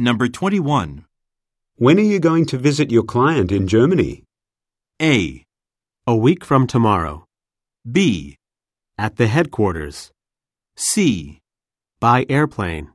Number 21. When are you going to visit your client in Germany? A. A week from tomorrow. B. At the headquarters. C. By airplane.